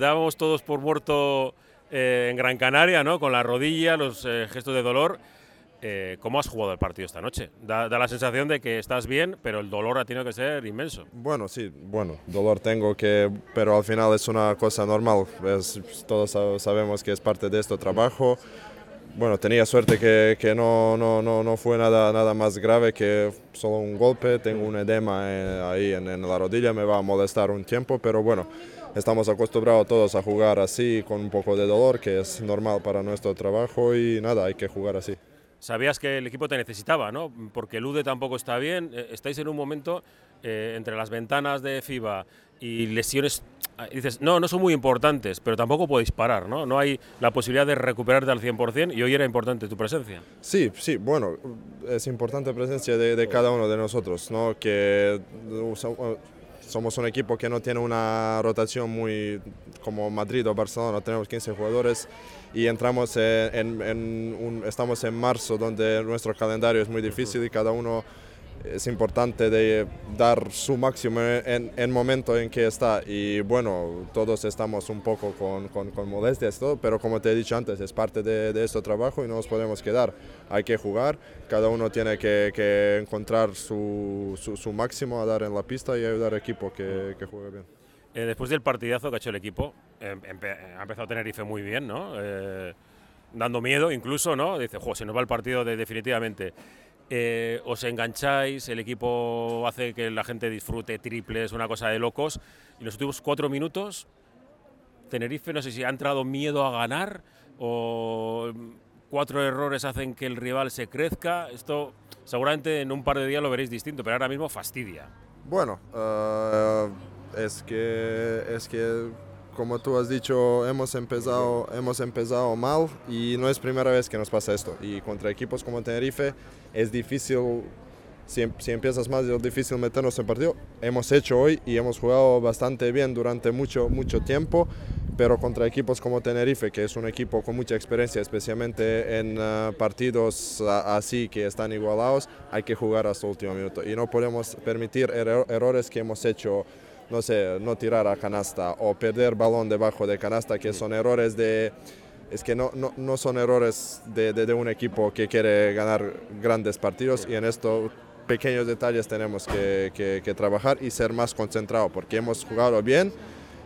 dábamos todos por muerto eh, en Gran Canaria, ¿no? Con la rodilla, los eh, gestos de dolor. Eh, ¿Cómo has jugado el partido esta noche? Da, da, la sensación de que estás bien, pero el dolor ha tenido que ser inmenso. Bueno, sí, bueno, dolor tengo que, pero al final es una cosa normal. Es, todos sabemos que es parte de este trabajo. Bueno, tenía suerte que, que no, no, no, no, fue nada, nada más grave que solo un golpe. Tengo un edema ahí en, en la rodilla, me va a molestar un tiempo, pero bueno, estamos acostumbrados todos a jugar así, con un poco de dolor, que es normal para nuestro trabajo y nada, hay que jugar así sabías que el equipo te necesitaba, ¿no? Porque el UDE tampoco está bien. Eh, estáis en un momento eh, entre las ventanas de FIBA y lesiones. Ah, dices, no, no son muy importantes, pero tampoco podéis parar, ¿no? No hay la posibilidad de recuperarte al 100% y hoy era importante tu presencia. Sí, sí, bueno, es importante la presencia de, de cada uno de nosotros, ¿no? Que somos un equipo que no tiene una rotación muy como Madrid o Barcelona, tenemos 15 jugadores y entramos en, en un, estamos en marzo donde nuestro calendario es muy difícil y cada uno es importante de dar su máximo en el momento en que está y bueno, todos estamos un poco con, con, con molestias y todo, pero como te he dicho antes, es parte de, de, este trabajo y no nos podemos quedar, hay que jugar, cada uno tiene que, que encontrar su, su, su, máximo a dar en la pista y ayudar al equipo que, que juegue bien. Eh, después del partidazo que ha hecho el equipo, eh, ha empezado Tenerife muy bien, ¿no? Eh, dando miedo incluso, ¿no? Dice, jo, se nos va el partido de, definitivamente. Eh, os engancháis, el equipo hace que la gente disfrute triples, una cosa de locos. Y los últimos cuatro minutos, Tenerife, no sé si ha entrado miedo a ganar o cuatro errores hacen que el rival se crezca. Esto seguramente en un par de días lo veréis distinto, pero ahora mismo fastidia. Bueno, uh, es que es que como tú has dicho, hemos empezado, hemos empezado mal y no es primera vez que nos pasa esto. Y contra equipos como Tenerife es difícil, si, si empiezas más, es difícil meternos en partido. Hemos hecho hoy y hemos jugado bastante bien durante mucho, mucho tiempo, pero contra equipos como Tenerife, que es un equipo con mucha experiencia, especialmente en uh, partidos uh, así que están igualados, hay que jugar hasta el último minuto. Y no podemos permitir er errores que hemos hecho no sé, no tirar a canasta o perder balón debajo de canasta, que son errores de... Es que no, no, no son errores de, de, un equipo que quiere ganar grandes partidos y en estos pequeños detalles tenemos que, que, que trabajar y ser más concentrados porque hemos jugado bien,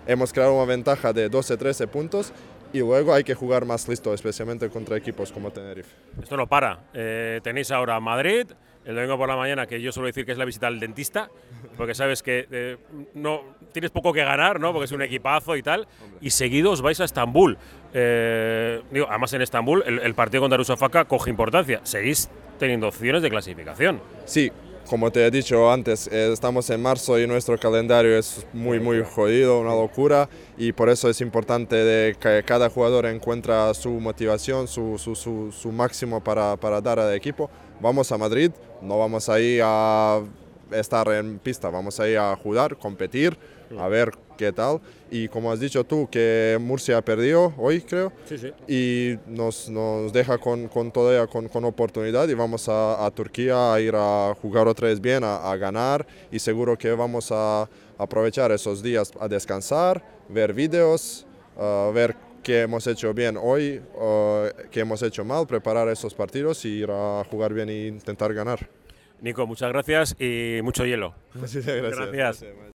hemos creado una ventaja de 12-13 puntos y luego hay que jugar más listo, especialmente contra equipos como Tenerife. Esto no para. Eh, tenéis ahora Madrid, el domingo por la mañana, que yo suelo decir que es la visita al dentista, porque sabes que eh, no tienes poco que ganar, ¿no? Porque es un equipazo y tal, y seguidos vais a Estambul. Eh, digo, además en Estambul el, el partido contra Rusafaka coge importancia. Seguís teniendo opciones de clasificación. Sí, como te he dicho antes, estamos en marzo y nuestro calendario es muy, muy jodido, una locura, y por eso es importante que cada jugador encuentre su motivación, su, su, su, su máximo para, para, dar al equipo. Vamos a Madrid, no vamos ahí a estar en pista, vamos ahí a jugar, competir, a ver qué tal. Y como has dicho tú, que Murcia perdió hoy, creo, sí, sí. y nos, nos deja con, con todavía con, con, oportunidad y vamos a, a, Turquía a ir a jugar otra vez bien, a, a, ganar y seguro que vamos a aprovechar esos días a descansar, ver vídeos, uh, ver qué hemos hecho bien hoy, uh, qué hemos hecho mal, preparar esos partidos y ir a jugar bien e intentar ganar. Nico, muchas gracias y mucho hielo. Muchas gracias. gracias.